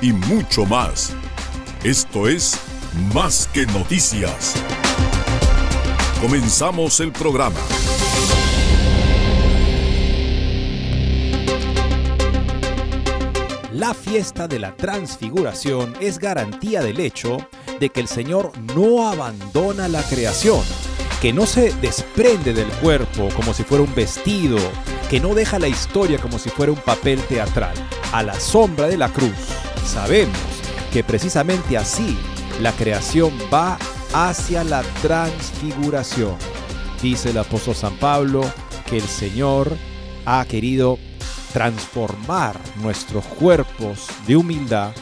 y mucho más. Esto es Más que Noticias. Comenzamos el programa. La fiesta de la transfiguración es garantía del hecho de que el Señor no abandona la creación, que no se desprende del cuerpo como si fuera un vestido, que no deja la historia como si fuera un papel teatral. A la sombra de la cruz, sabemos que precisamente así la creación va hacia la transfiguración. Dice el apóstol San Pablo que el Señor ha querido transformar nuestros cuerpos de humildad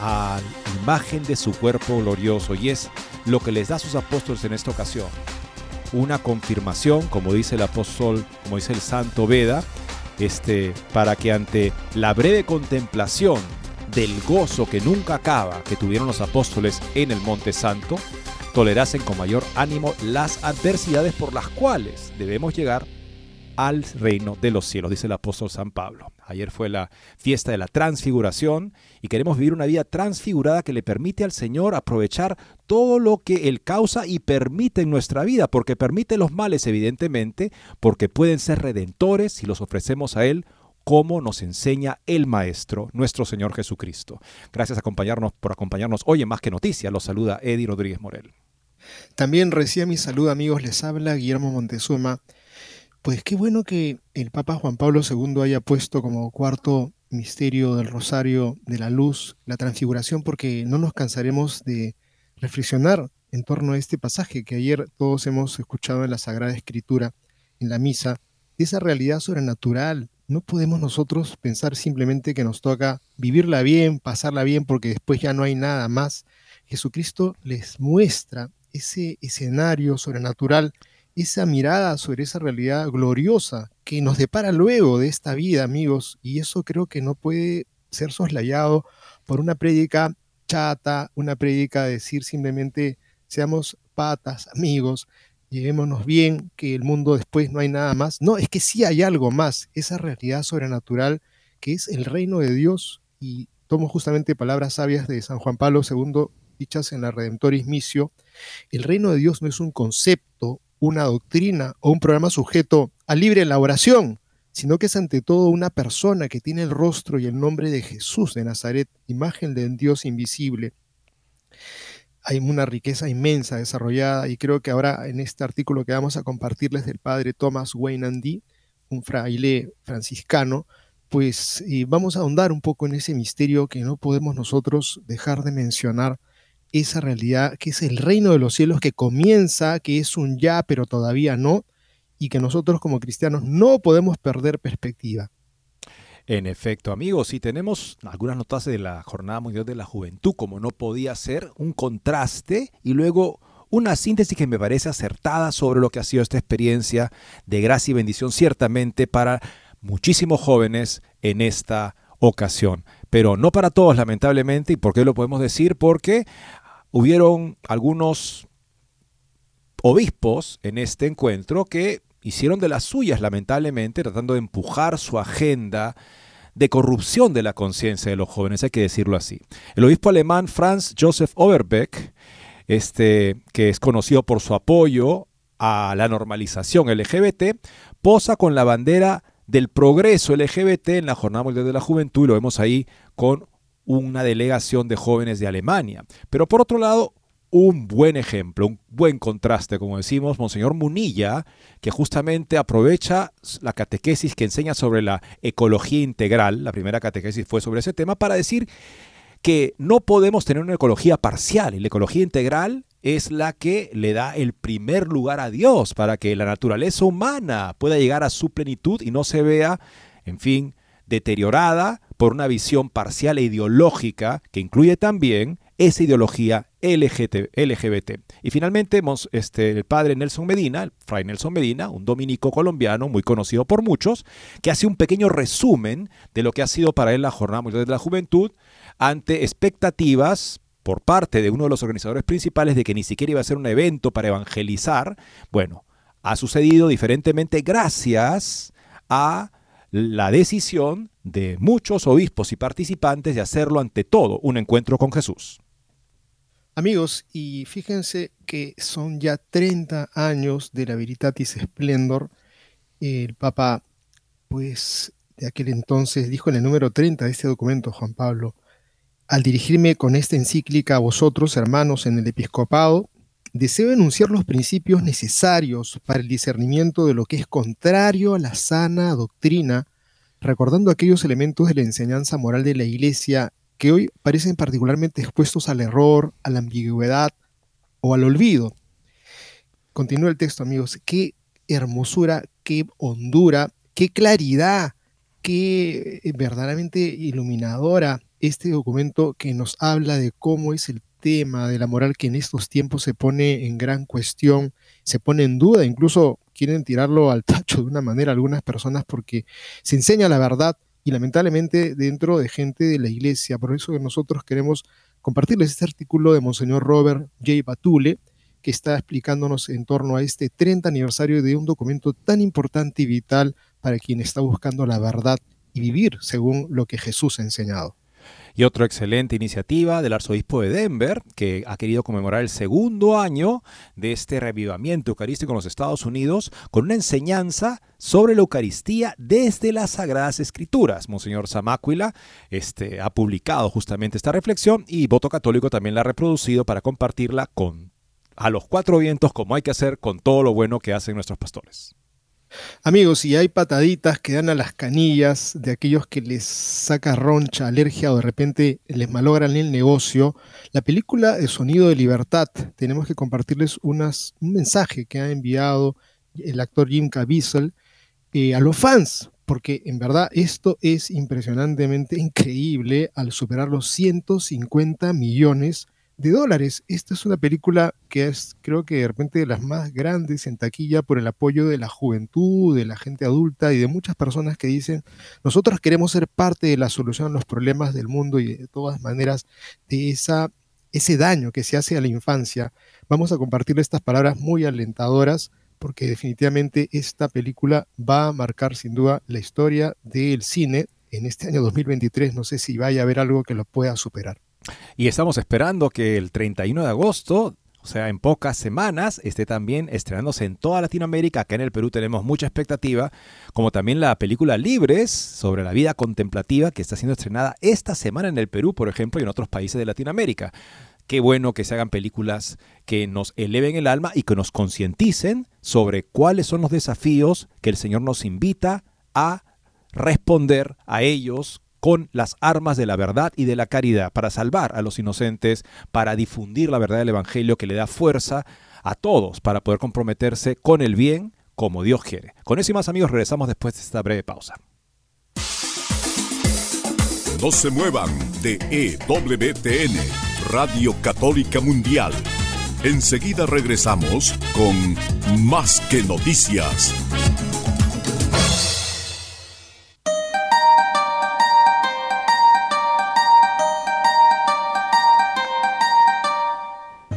a imagen de su cuerpo glorioso y es lo que les da a sus apóstoles en esta ocasión. Una confirmación, como dice el apóstol, como dice el santo Veda, este, para que ante la breve contemplación del gozo que nunca acaba que tuvieron los apóstoles en el Monte Santo, tolerasen con mayor ánimo las adversidades por las cuales debemos llegar al reino de los cielos, dice el apóstol San Pablo. Ayer fue la fiesta de la transfiguración y queremos vivir una vida transfigurada que le permite al Señor aprovechar todo lo que Él causa y permite en nuestra vida, porque permite los males evidentemente, porque pueden ser redentores si los ofrecemos a Él como nos enseña el Maestro, nuestro Señor Jesucristo. Gracias acompañarnos, por acompañarnos hoy en Más que Noticias. Los saluda Eddie Rodríguez Morel. También recién mi saludo amigos, les habla Guillermo Montezuma. Pues qué bueno que el Papa Juan Pablo II haya puesto como cuarto misterio del Rosario de la Luz la transfiguración porque no nos cansaremos de reflexionar en torno a este pasaje que ayer todos hemos escuchado en la Sagrada Escritura, en la misa, de esa realidad sobrenatural no podemos nosotros pensar simplemente que nos toca vivirla bien, pasarla bien, porque después ya no hay nada más. Jesucristo les muestra ese escenario sobrenatural, esa mirada sobre esa realidad gloriosa que nos depara luego de esta vida, amigos, y eso creo que no puede ser soslayado por una prédica chata, una prédica de decir simplemente seamos patas, amigos, llevémonos bien, que el mundo después no hay nada más. No, es que sí hay algo más, esa realidad sobrenatural que es el reino de Dios. Y tomo justamente palabras sabias de San Juan Pablo II, dichas en la Redemptoris Missio. El reino de Dios no es un concepto, una doctrina o un programa sujeto a libre elaboración, sino que es ante todo una persona que tiene el rostro y el nombre de Jesús de Nazaret, imagen del Dios invisible hay una riqueza inmensa desarrollada y creo que ahora en este artículo que vamos a compartirles del padre Thomas Wayne Andy, un fraile franciscano, pues vamos a ahondar un poco en ese misterio que no podemos nosotros dejar de mencionar, esa realidad que es el reino de los cielos que comienza, que es un ya, pero todavía no, y que nosotros como cristianos no podemos perder perspectiva. En efecto, amigos, y tenemos algunas notas de la Jornada Mundial de la Juventud, como no podía ser, un contraste y luego una síntesis que me parece acertada sobre lo que ha sido esta experiencia de gracia y bendición ciertamente para muchísimos jóvenes en esta ocasión, pero no para todos lamentablemente. ¿Y por qué lo podemos decir? Porque hubieron algunos obispos en este encuentro que hicieron de las suyas, lamentablemente, tratando de empujar su agenda de corrupción de la conciencia de los jóvenes, hay que decirlo así. El obispo alemán Franz Joseph Overbeck, este, que es conocido por su apoyo a la normalización LGBT, posa con la bandera del progreso LGBT en la Jornada Mundial de la Juventud y lo vemos ahí con una delegación de jóvenes de Alemania. Pero por otro lado, un buen ejemplo, un buen contraste, como decimos, Monseñor Munilla, que justamente aprovecha la catequesis que enseña sobre la ecología integral, la primera catequesis fue sobre ese tema, para decir que no podemos tener una ecología parcial y la ecología integral es la que le da el primer lugar a Dios para que la naturaleza humana pueda llegar a su plenitud y no se vea, en fin, deteriorada por una visión parcial e ideológica que incluye también esa ideología LGBT. Y finalmente, este, el padre Nelson Medina, el fray Nelson Medina, un dominico colombiano muy conocido por muchos, que hace un pequeño resumen de lo que ha sido para él la Jornada Mundial de la Juventud ante expectativas por parte de uno de los organizadores principales de que ni siquiera iba a ser un evento para evangelizar. Bueno, ha sucedido diferentemente gracias a la decisión de muchos obispos y participantes de hacerlo ante todo un encuentro con Jesús. Amigos, y fíjense que son ya 30 años de la Veritatis Splendor. El Papa, pues, de aquel entonces dijo en el número 30 de este documento, Juan Pablo, al dirigirme con esta encíclica a vosotros, hermanos, en el episcopado, deseo enunciar los principios necesarios para el discernimiento de lo que es contrario a la sana doctrina, recordando aquellos elementos de la enseñanza moral de la Iglesia que hoy parecen particularmente expuestos al error, a la ambigüedad o al olvido. Continúa el texto, amigos. Qué hermosura, qué hondura, qué claridad, qué eh, verdaderamente iluminadora este documento que nos habla de cómo es el tema de la moral que en estos tiempos se pone en gran cuestión, se pone en duda, incluso quieren tirarlo al tacho de una manera algunas personas porque se enseña la verdad y lamentablemente dentro de gente de la iglesia. Por eso nosotros queremos compartirles este artículo de Monseñor Robert J. Batule, que está explicándonos en torno a este 30 aniversario de un documento tan importante y vital para quien está buscando la verdad y vivir según lo que Jesús ha enseñado. Y otra excelente iniciativa del arzobispo de Denver, que ha querido conmemorar el segundo año de este revivamiento eucarístico en los Estados Unidos, con una enseñanza sobre la Eucaristía desde las Sagradas Escrituras. Monseñor Samáquila este, ha publicado justamente esta reflexión y Voto Católico también la ha reproducido para compartirla con a los cuatro vientos como hay que hacer con todo lo bueno que hacen nuestros pastores. Amigos, si hay pataditas que dan a las canillas de aquellos que les saca roncha, alergia o de repente les malogran el negocio, la película de Sonido de Libertad, tenemos que compartirles unas, un mensaje que ha enviado el actor Jim Caviezel eh, a los fans, porque en verdad esto es impresionantemente increíble al superar los 150 millones de dólares. Esta es una película que es, creo que de repente, de las más grandes en taquilla por el apoyo de la juventud, de la gente adulta y de muchas personas que dicen, nosotros queremos ser parte de la solución a los problemas del mundo y de todas maneras de esa, ese daño que se hace a la infancia. Vamos a compartirle estas palabras muy alentadoras porque definitivamente esta película va a marcar sin duda la historia del cine en este año 2023. No sé si vaya a haber algo que lo pueda superar. Y estamos esperando que el 31 de agosto, o sea, en pocas semanas, esté también estrenándose en toda Latinoamérica. Acá en el Perú tenemos mucha expectativa, como también la película Libres sobre la vida contemplativa que está siendo estrenada esta semana en el Perú, por ejemplo, y en otros países de Latinoamérica. Qué bueno que se hagan películas que nos eleven el alma y que nos concienticen sobre cuáles son los desafíos que el Señor nos invita a responder a ellos con las armas de la verdad y de la caridad para salvar a los inocentes, para difundir la verdad del Evangelio que le da fuerza a todos para poder comprometerse con el bien como Dios quiere. Con eso y más amigos regresamos después de esta breve pausa. No se muevan de EWTN, Radio Católica Mundial. Enseguida regresamos con Más que Noticias.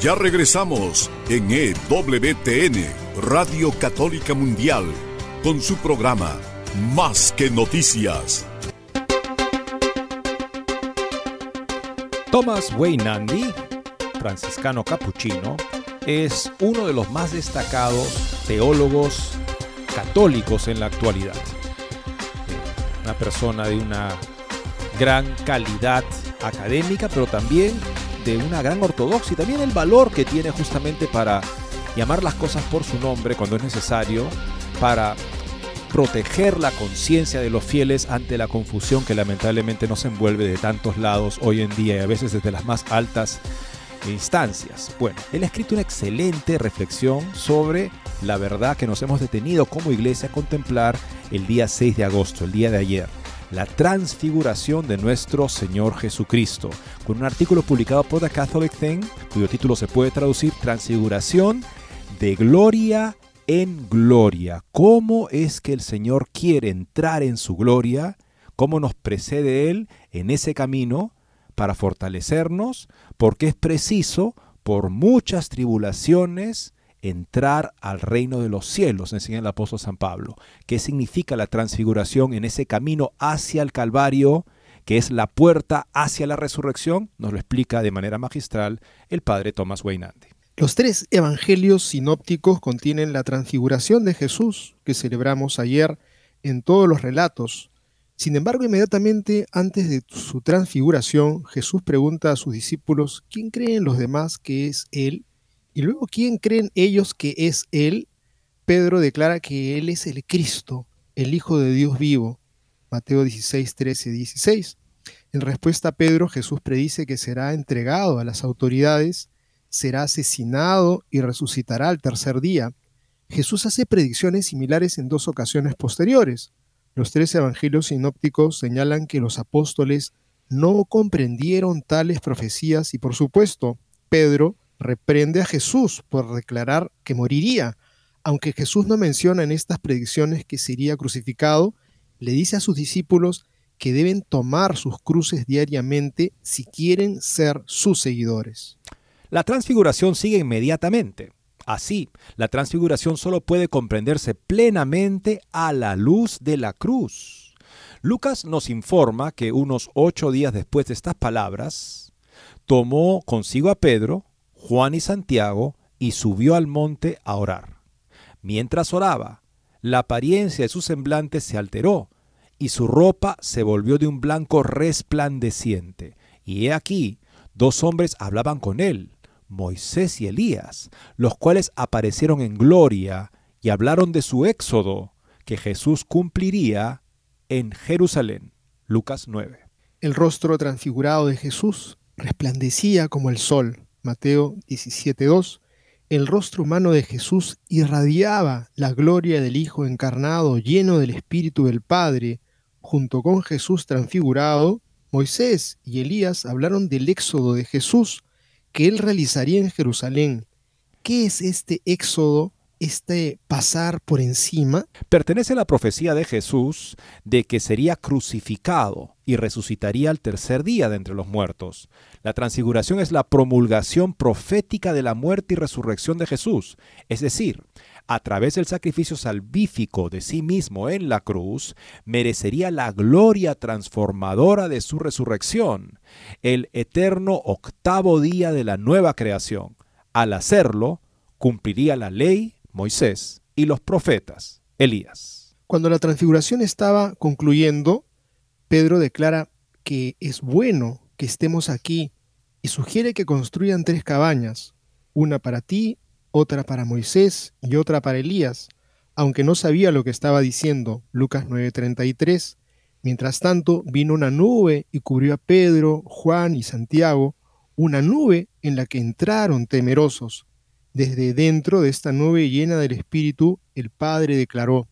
Ya regresamos en EWTN, Radio Católica Mundial, con su programa Más que Noticias. Thomas Weinandy, franciscano capuchino, es uno de los más destacados teólogos católicos en la actualidad. Una persona de una gran calidad académica, pero también de una gran ortodoxia y también el valor que tiene justamente para llamar las cosas por su nombre cuando es necesario, para proteger la conciencia de los fieles ante la confusión que lamentablemente nos envuelve de tantos lados hoy en día y a veces desde las más altas instancias. Bueno, él ha escrito una excelente reflexión sobre la verdad que nos hemos detenido como iglesia a contemplar el día 6 de agosto, el día de ayer la transfiguración de nuestro Señor Jesucristo, con un artículo publicado por The Catholic Thing, cuyo título se puede traducir Transfiguración de gloria en gloria. ¿Cómo es que el Señor quiere entrar en su gloria? ¿Cómo nos precede Él en ese camino para fortalecernos? Porque es preciso, por muchas tribulaciones, entrar al reino de los cielos, enseña el apóstol San Pablo. ¿Qué significa la transfiguración en ese camino hacia el Calvario, que es la puerta hacia la resurrección? Nos lo explica de manera magistral el padre Tomás Weinande. Los tres evangelios sinópticos contienen la transfiguración de Jesús que celebramos ayer en todos los relatos. Sin embargo, inmediatamente antes de su transfiguración, Jesús pregunta a sus discípulos, ¿quién creen los demás que es Él? Y luego, ¿quién creen ellos que es Él? Pedro declara que Él es el Cristo, el Hijo de Dios vivo. Mateo 16, 13, 16. En respuesta a Pedro, Jesús predice que será entregado a las autoridades, será asesinado y resucitará al tercer día. Jesús hace predicciones similares en dos ocasiones posteriores. Los tres evangelios sinópticos señalan que los apóstoles no comprendieron tales profecías y por supuesto, Pedro reprende a Jesús por declarar que moriría. Aunque Jesús no menciona en estas predicciones que sería crucificado, le dice a sus discípulos que deben tomar sus cruces diariamente si quieren ser sus seguidores. La transfiguración sigue inmediatamente. Así, la transfiguración solo puede comprenderse plenamente a la luz de la cruz. Lucas nos informa que unos ocho días después de estas palabras, tomó consigo a Pedro, Juan y Santiago y subió al monte a orar. Mientras oraba, la apariencia de su semblante se alteró y su ropa se volvió de un blanco resplandeciente. Y he aquí, dos hombres hablaban con él, Moisés y Elías, los cuales aparecieron en gloria y hablaron de su éxodo que Jesús cumpliría en Jerusalén. Lucas 9. El rostro transfigurado de Jesús resplandecía como el sol Mateo 17.2, el rostro humano de Jesús irradiaba la gloria del Hijo encarnado lleno del Espíritu del Padre. Junto con Jesús transfigurado, Moisés y Elías hablaron del éxodo de Jesús que él realizaría en Jerusalén. ¿Qué es este éxodo este pasar por encima? Pertenece a la profecía de Jesús de que sería crucificado y resucitaría al tercer día de entre los muertos. La transfiguración es la promulgación profética de la muerte y resurrección de Jesús, es decir, a través del sacrificio salvífico de sí mismo en la cruz, merecería la gloria transformadora de su resurrección, el eterno octavo día de la nueva creación. Al hacerlo, cumpliría la ley, Moisés, y los profetas, Elías. Cuando la transfiguración estaba concluyendo, Pedro declara que es bueno que estemos aquí y sugiere que construyan tres cabañas, una para ti, otra para Moisés y otra para Elías, aunque no sabía lo que estaba diciendo, Lucas 9:33. Mientras tanto, vino una nube y cubrió a Pedro, Juan y Santiago, una nube en la que entraron temerosos. Desde dentro de esta nube llena del Espíritu, el Padre declaró,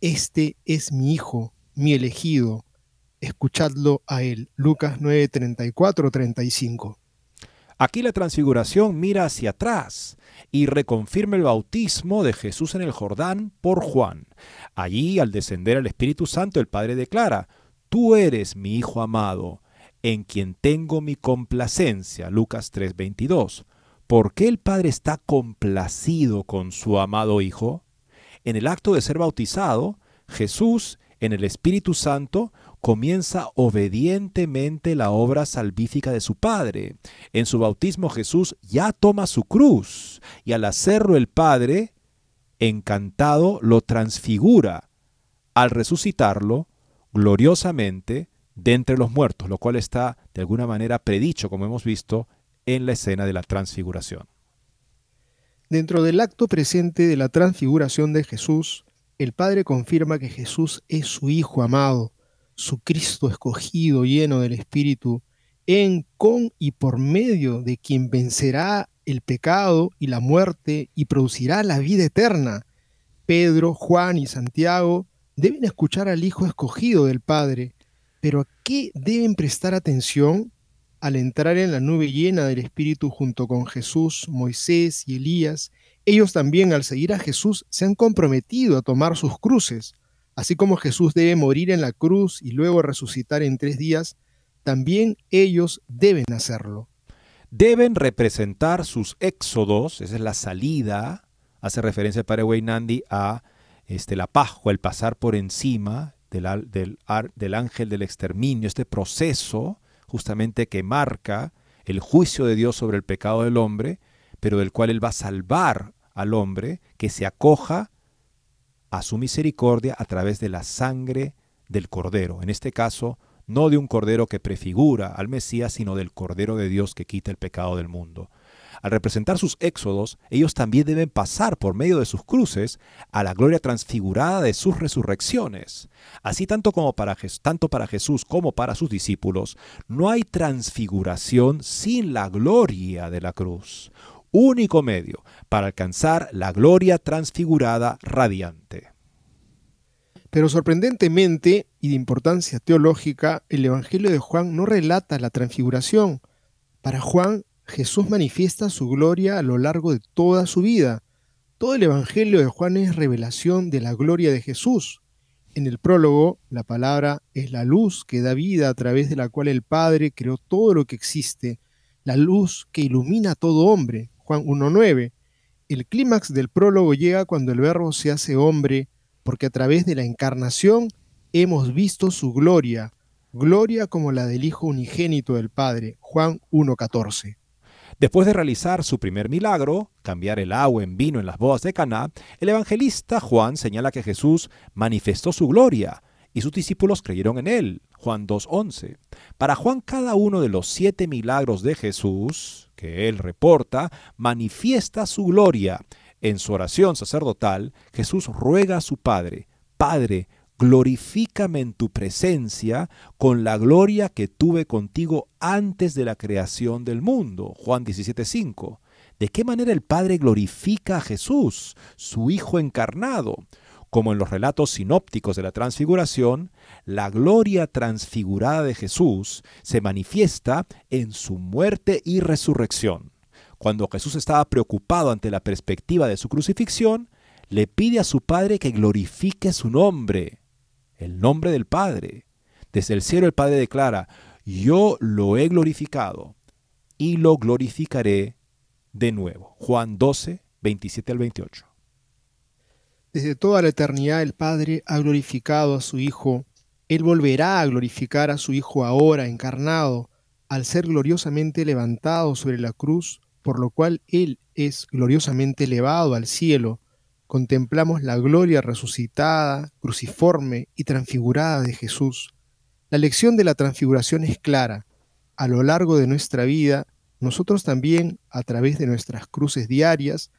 Este es mi Hijo, mi elegido, escuchadlo a él. Lucas 9, 34, 35. Aquí la transfiguración mira hacia atrás y reconfirma el bautismo de Jesús en el Jordán por Juan. Allí, al descender el Espíritu Santo, el Padre declara, Tú eres mi Hijo amado, en quien tengo mi complacencia. Lucas 3:22. ¿Por qué el Padre está complacido con su amado Hijo? En el acto de ser bautizado, Jesús, en el Espíritu Santo, comienza obedientemente la obra salvífica de su Padre. En su bautismo Jesús ya toma su cruz y al hacerlo el Padre, encantado, lo transfigura. Al resucitarlo, gloriosamente, de entre los muertos, lo cual está de alguna manera predicho, como hemos visto, en la escena de la transfiguración. Dentro del acto presente de la transfiguración de Jesús, el Padre confirma que Jesús es su Hijo amado, su Cristo escogido lleno del Espíritu, en, con y por medio de quien vencerá el pecado y la muerte y producirá la vida eterna. Pedro, Juan y Santiago deben escuchar al Hijo escogido del Padre, pero ¿a qué deben prestar atención? Al entrar en la nube llena del Espíritu junto con Jesús, Moisés y Elías, ellos también al seguir a Jesús se han comprometido a tomar sus cruces. Así como Jesús debe morir en la cruz y luego resucitar en tres días, también ellos deben hacerlo. Deben representar sus éxodos, esa es la salida, hace referencia el padre Nandi a este, la Pascua, el pasar por encima del, del, del ángel del exterminio, este proceso justamente que marca el juicio de Dios sobre el pecado del hombre, pero del cual Él va a salvar al hombre que se acoja a su misericordia a través de la sangre del Cordero. En este caso, no de un Cordero que prefigura al Mesías, sino del Cordero de Dios que quita el pecado del mundo. Al representar sus éxodos, ellos también deben pasar por medio de sus cruces a la gloria transfigurada de sus resurrecciones. Así tanto, como para, tanto para Jesús como para sus discípulos, no hay transfiguración sin la gloria de la cruz, único medio para alcanzar la gloria transfigurada radiante. Pero sorprendentemente y de importancia teológica, el Evangelio de Juan no relata la transfiguración. Para Juan, Jesús manifiesta su gloria a lo largo de toda su vida. Todo el Evangelio de Juan es revelación de la gloria de Jesús. En el prólogo, la palabra es la luz que da vida a través de la cual el Padre creó todo lo que existe, la luz que ilumina a todo hombre. Juan 1.9. El clímax del prólogo llega cuando el Verbo se hace hombre, porque a través de la encarnación hemos visto su gloria, gloria como la del Hijo unigénito del Padre. Juan 1.14. Después de realizar su primer milagro, cambiar el agua en vino en las bodas de Caná, el evangelista Juan señala que Jesús manifestó su gloria y sus discípulos creyeron en él. Juan 2.11. Para Juan cada uno de los siete milagros de Jesús que él reporta manifiesta su gloria. En su oración sacerdotal, Jesús ruega a su Padre, Padre, glorifícame en tu presencia con la gloria que tuve contigo antes de la creación del mundo. Juan 17:5. ¿De qué manera el Padre glorifica a Jesús, su Hijo encarnado? Como en los relatos sinópticos de la transfiguración, la gloria transfigurada de Jesús se manifiesta en su muerte y resurrección. Cuando Jesús estaba preocupado ante la perspectiva de su crucifixión, le pide a su Padre que glorifique su nombre el nombre del Padre. Desde el cielo el Padre declara, yo lo he glorificado y lo glorificaré de nuevo. Juan 12, 27 al 28. Desde toda la eternidad el Padre ha glorificado a su Hijo. Él volverá a glorificar a su Hijo ahora encarnado, al ser gloriosamente levantado sobre la cruz, por lo cual Él es gloriosamente elevado al cielo contemplamos la gloria resucitada, cruciforme y transfigurada de Jesús. La lección de la transfiguración es clara. A lo largo de nuestra vida, nosotros también, a través de nuestras cruces diarias,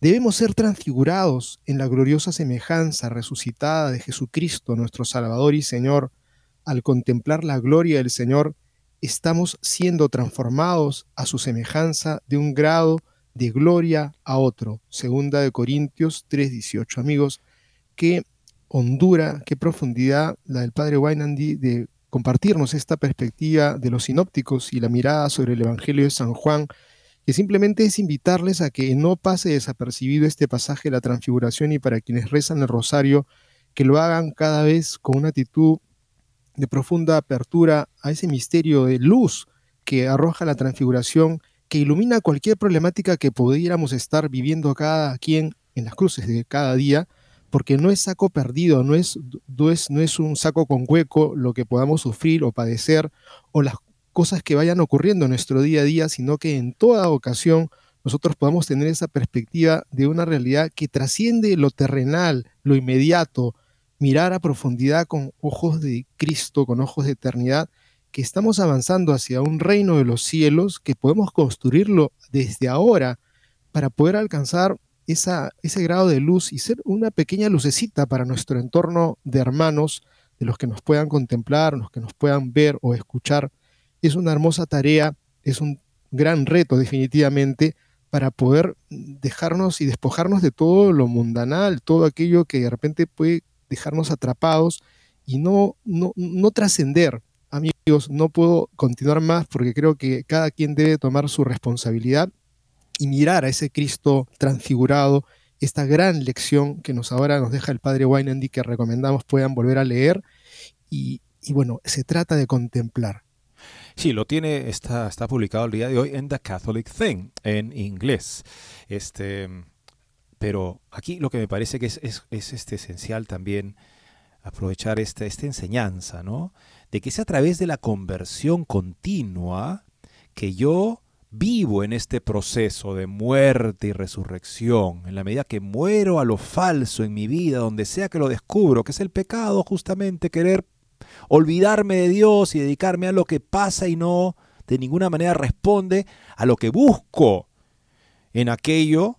debemos ser transfigurados en la gloriosa semejanza resucitada de Jesucristo, nuestro Salvador y Señor. Al contemplar la gloria del Señor, estamos siendo transformados a su semejanza de un grado de gloria a otro. Segunda de Corintios 3:18. Amigos, qué hondura, qué profundidad la del padre Wainandi de compartirnos esta perspectiva de los sinópticos y la mirada sobre el Evangelio de San Juan, que simplemente es invitarles a que no pase desapercibido este pasaje de la transfiguración y para quienes rezan el rosario, que lo hagan cada vez con una actitud de profunda apertura a ese misterio de luz que arroja la transfiguración, que ilumina cualquier problemática que pudiéramos estar viviendo cada quien en las cruces de cada día, porque no es saco perdido, no es, no es, no es un saco con hueco lo que podamos sufrir o padecer o las cosas que vayan ocurriendo en nuestro día a día, sino que en toda ocasión nosotros podamos tener esa perspectiva de una realidad que trasciende lo terrenal, lo inmediato, mirar a profundidad con ojos de Cristo, con ojos de eternidad, que estamos avanzando hacia un reino de los cielos, que podemos construirlo desde ahora para poder alcanzar esa, ese grado de luz y ser una pequeña lucecita para nuestro entorno de hermanos, de los que nos puedan contemplar, los que nos puedan ver o escuchar. Es una hermosa tarea, es un gran reto definitivamente para poder dejarnos y despojarnos de todo lo mundanal, todo aquello que de repente puede dejarnos atrapados y no, no, no trascender. Amigos, no puedo continuar más porque creo que cada quien debe tomar su responsabilidad y mirar a ese Cristo transfigurado, esta gran lección que nos ahora nos deja el padre Weinandy que recomendamos puedan volver a leer y, y bueno, se trata de contemplar. Sí, lo tiene, está, está publicado el día de hoy en The Catholic Thing, en inglés. Este, pero aquí lo que me parece que es, es, este esencial también aprovechar esta, esta enseñanza, ¿no? De que es a través de la conversión continua que yo vivo en este proceso de muerte y resurrección, en la medida que muero a lo falso en mi vida, donde sea que lo descubro, que es el pecado justamente querer olvidarme de Dios y dedicarme a lo que pasa y no de ninguna manera responde a lo que busco en aquello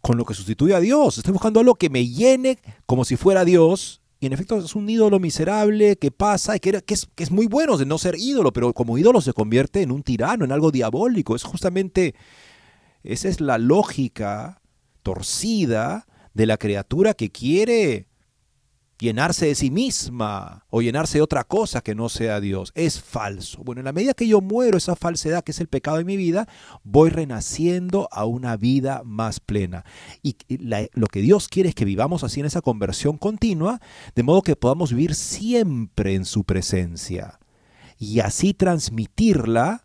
con lo que sustituye a Dios. Estoy buscando algo que me llene como si fuera Dios. Y en efecto es un ídolo miserable que pasa y que, es, que es muy bueno de no ser ídolo, pero como ídolo se convierte en un tirano, en algo diabólico. Es justamente, esa es la lógica torcida de la criatura que quiere llenarse de sí misma o llenarse de otra cosa que no sea Dios. Es falso. Bueno, en la medida que yo muero esa falsedad que es el pecado de mi vida, voy renaciendo a una vida más plena. Y lo que Dios quiere es que vivamos así en esa conversión continua, de modo que podamos vivir siempre en su presencia y así transmitirla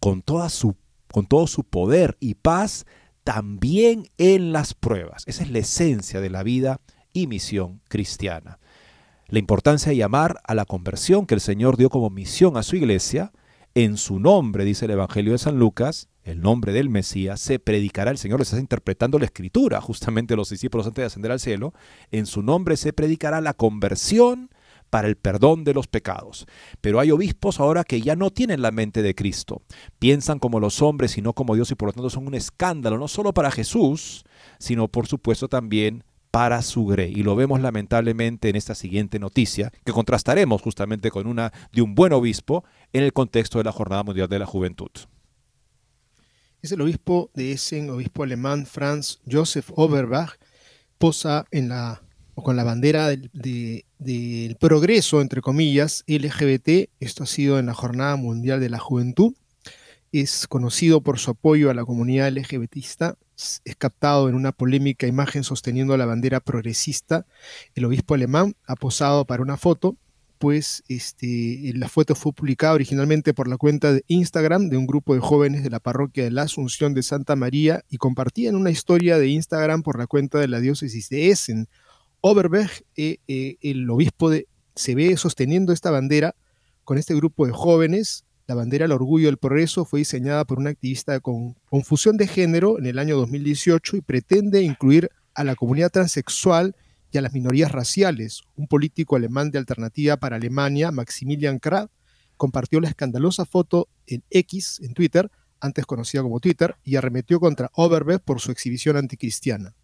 con, toda su, con todo su poder y paz también en las pruebas. Esa es la esencia de la vida y misión cristiana. La importancia de llamar a la conversión que el Señor dio como misión a su iglesia, en su nombre, dice el Evangelio de San Lucas, el nombre del Mesías, se predicará, el Señor les está interpretando la escritura, justamente los discípulos antes de ascender al cielo, en su nombre se predicará la conversión para el perdón de los pecados. Pero hay obispos ahora que ya no tienen la mente de Cristo, piensan como los hombres y no como Dios y por lo tanto son un escándalo, no solo para Jesús, sino por supuesto también para su grey. Y lo vemos lamentablemente en esta siguiente noticia, que contrastaremos justamente con una de un buen obispo en el contexto de la Jornada Mundial de la Juventud. Es el obispo de Essen, obispo alemán Franz Joseph Oberbach, posa en la, con la bandera del, del progreso, entre comillas, LGBT. Esto ha sido en la Jornada Mundial de la Juventud. Es conocido por su apoyo a la comunidad LGBTista es captado en una polémica imagen sosteniendo la bandera progresista. El obispo alemán ha posado para una foto, pues este, la foto fue publicada originalmente por la cuenta de Instagram de un grupo de jóvenes de la parroquia de la Asunción de Santa María y compartían una historia de Instagram por la cuenta de la diócesis de Essen. Oberberg, eh, eh, el obispo de, se ve sosteniendo esta bandera con este grupo de jóvenes la bandera del orgullo del progreso fue diseñada por una activista con confusión de género en el año 2018 y pretende incluir a la comunidad transexual y a las minorías raciales. Un político alemán de alternativa para Alemania, Maximilian Krah, compartió la escandalosa foto en X, en Twitter, antes conocida como Twitter, y arremetió contra Oberberg por su exhibición anticristiana.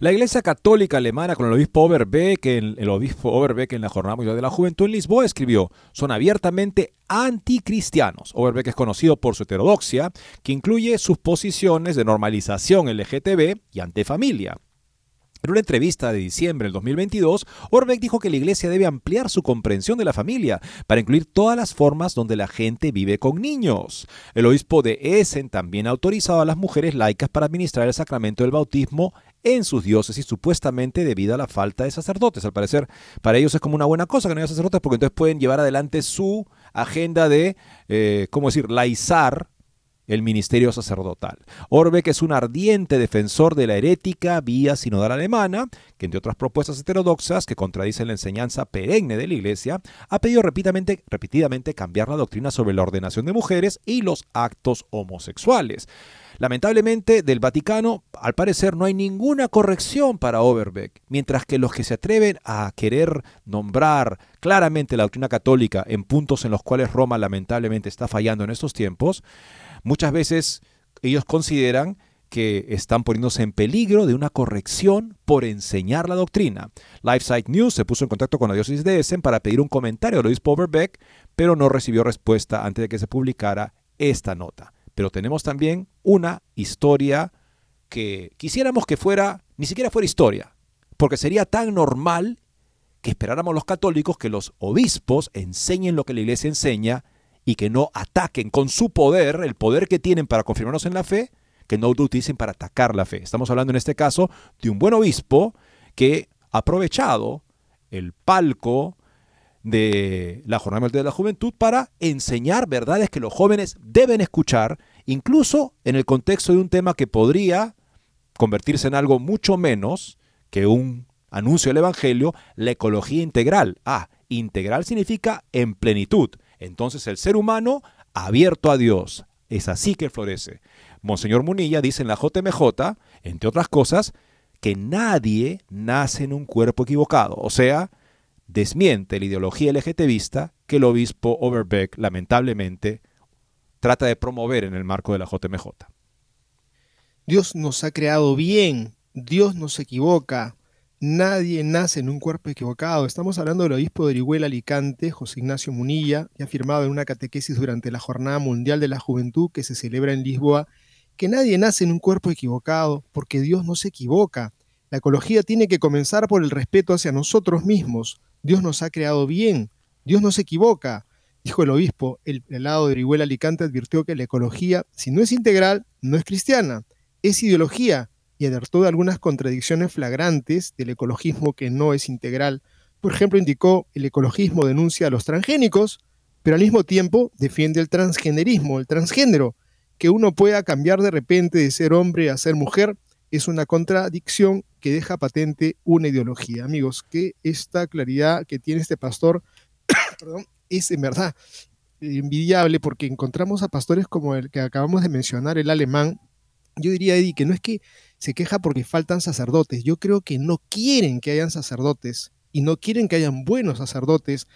La Iglesia Católica Alemana con el obispo Overbeck, el obispo Overbeck en la Jornada Mundial de la Juventud en Lisboa escribió, son abiertamente anticristianos. Overbeck es conocido por su heterodoxia, que incluye sus posiciones de normalización LGTB y antifamilia. En una entrevista de diciembre del 2022, Orbeck dijo que la iglesia debe ampliar su comprensión de la familia para incluir todas las formas donde la gente vive con niños. El obispo de Essen también ha autorizado a las mujeres laicas para administrar el sacramento del bautismo en sus diócesis, supuestamente debido a la falta de sacerdotes. Al parecer, para ellos es como una buena cosa que no haya sacerdotes porque entonces pueden llevar adelante su agenda de, eh, ¿cómo decir?, laizar el ministerio sacerdotal. Orbeck es un ardiente defensor de la herética vía sinodal alemana, que entre otras propuestas heterodoxas que contradicen la enseñanza perenne de la Iglesia, ha pedido repetidamente, repetidamente cambiar la doctrina sobre la ordenación de mujeres y los actos homosexuales. Lamentablemente, del Vaticano, al parecer, no hay ninguna corrección para Overbeck, mientras que los que se atreven a querer nombrar claramente la doctrina católica en puntos en los cuales Roma lamentablemente está fallando en estos tiempos, muchas veces ellos consideran que están poniéndose en peligro de una corrección por enseñar la doctrina. LifeSite News se puso en contacto con la diócesis de Essen para pedir un comentario de Luis Overbeck, pero no recibió respuesta antes de que se publicara esta nota. Pero tenemos también una historia que quisiéramos que fuera, ni siquiera fuera historia, porque sería tan normal que esperáramos los católicos que los obispos enseñen lo que la iglesia enseña y que no ataquen con su poder, el poder que tienen para confirmarnos en la fe, que no lo utilicen para atacar la fe. Estamos hablando en este caso de un buen obispo que ha aprovechado el palco de la Jornada de la Juventud para enseñar verdades que los jóvenes deben escuchar, incluso en el contexto de un tema que podría convertirse en algo mucho menos que un anuncio del Evangelio, la ecología integral. Ah, integral significa en plenitud. Entonces el ser humano abierto a Dios. Es así que florece. Monseñor Munilla dice en la JMJ, entre otras cosas, que nadie nace en un cuerpo equivocado. O sea, desmiente la ideología LGTBista que el obispo Overbeck lamentablemente trata de promover en el marco de la JMJ. Dios nos ha creado bien, Dios no se equivoca, nadie nace en un cuerpo equivocado. Estamos hablando del obispo de Orihuela Alicante, José Ignacio Munilla, que ha afirmado en una catequesis durante la Jornada Mundial de la Juventud que se celebra en Lisboa, que nadie nace en un cuerpo equivocado, porque Dios no se equivoca. La ecología tiene que comenzar por el respeto hacia nosotros mismos. Dios nos ha creado bien, Dios no se equivoca. Dijo el obispo, el lado de Orihuela Alicante advirtió que la ecología, si no es integral, no es cristiana, es ideología y alertó de algunas contradicciones flagrantes del ecologismo que no es integral. Por ejemplo, indicó el ecologismo denuncia a los transgénicos, pero al mismo tiempo defiende el transgenerismo, el transgénero. Que uno pueda cambiar de repente de ser hombre a ser mujer es una contradicción que deja patente una ideología. Amigos, que esta claridad que tiene este pastor es en verdad envidiable porque encontramos a pastores como el que acabamos de mencionar, el alemán. Yo diría, Eddie, que no es que se queja porque faltan sacerdotes. Yo creo que no quieren que hayan sacerdotes y no quieren que hayan buenos sacerdotes.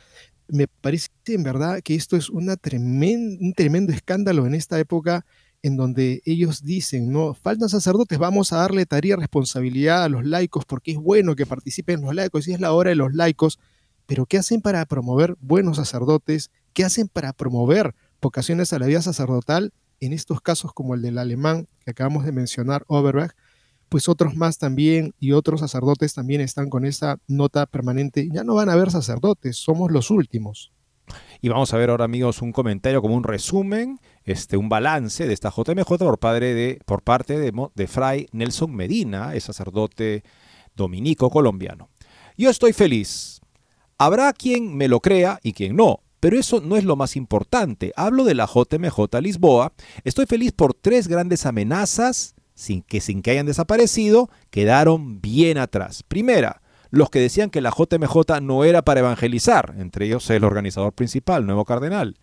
Me parece en verdad que esto es una un tremendo escándalo en esta época en donde ellos dicen, no, faltan sacerdotes, vamos a darle tarea, responsabilidad a los laicos porque es bueno que participen los laicos y es la hora de los laicos, pero ¿qué hacen para promover buenos sacerdotes? ¿Qué hacen para promover vocaciones a la vida sacerdotal? En estos casos como el del alemán que acabamos de mencionar, Oberberg, pues otros más también y otros sacerdotes también están con esa nota permanente. Ya no van a haber sacerdotes, somos los últimos. Y vamos a ver ahora, amigos, un comentario como un resumen, este, un balance de esta JMJ por, parte de, de Fray Nelson Medina, el sacerdote dominico colombiano. Yo estoy feliz. Habrá quien me lo crea y quien no, pero eso no es lo más importante. Hablo de la JMJ Lisboa. Estoy feliz por tres grandes amenazas sin que, sin que hayan desaparecido, quedaron bien atrás. Primera, los que decían que la JMJ no era para evangelizar, entre ellos el organizador principal, Nuevo Cardenal,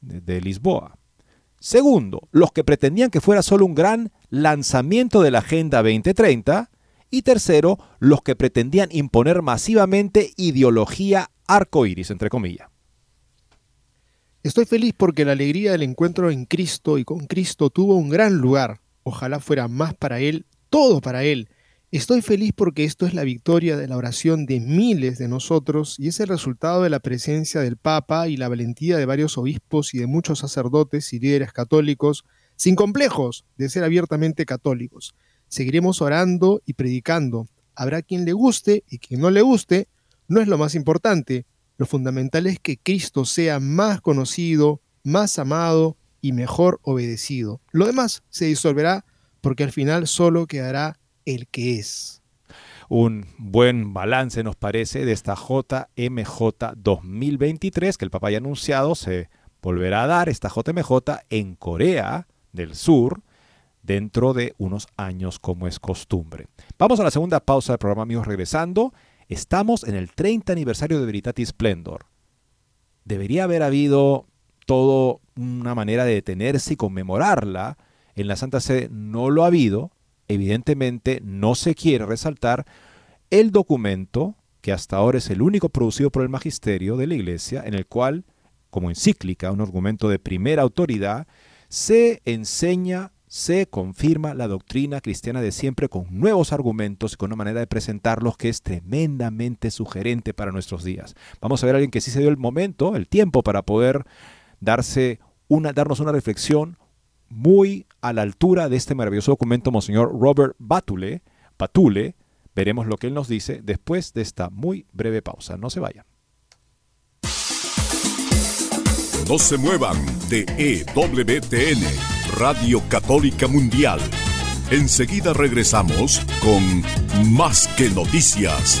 de, Lisboa. Segundo, los que pretendían que fuera solo un gran lanzamiento de la Agenda 2030. Y tercero, los que pretendían imponer masivamente ideología arcoíris, entre comillas. Estoy feliz porque la alegría del encuentro en Cristo y con Cristo tuvo un gran lugar. Ojalá fuera más para Él, todo para Él. Estoy feliz porque esto es la victoria de la oración de miles de nosotros y es el resultado de la presencia del Papa y la valentía de varios obispos y de muchos sacerdotes y líderes católicos, sin complejos de ser abiertamente católicos. Seguiremos orando y predicando. Habrá quien le guste y quien no le guste, no es lo más importante. Lo fundamental es que Cristo sea más conocido, más amado y mejor obedecido. Lo demás se disolverá porque al final solo quedará el que es. Un buen balance nos parece de esta JMJ 2023 que el Papa ya ha anunciado se volverá a dar esta JMJ en Corea del Sur dentro de unos años como es costumbre. Vamos a la segunda pausa del programa amigos regresando. Estamos en el 30 aniversario de Veritatis Splendor. Debería haber habido todo una manera de detenerse y conmemorarla. En la Santa Sede no lo ha habido evidentemente no se quiere resaltar el documento que hasta ahora es el único producido por el magisterio de la Iglesia, en el cual, como encíclica, un argumento de primera autoridad, se enseña, se confirma la doctrina cristiana de siempre con nuevos argumentos y con una manera de presentarlos que es tremendamente sugerente para nuestros días. Vamos a ver a alguien que sí se dio el momento, el tiempo para poder darse una, darnos una reflexión muy a la altura de este maravilloso documento, Monseñor Robert Batule. Batule, veremos lo que él nos dice después de esta muy breve pausa. No se vayan. No se muevan de EWTN, Radio Católica Mundial. Enseguida regresamos con Más que Noticias.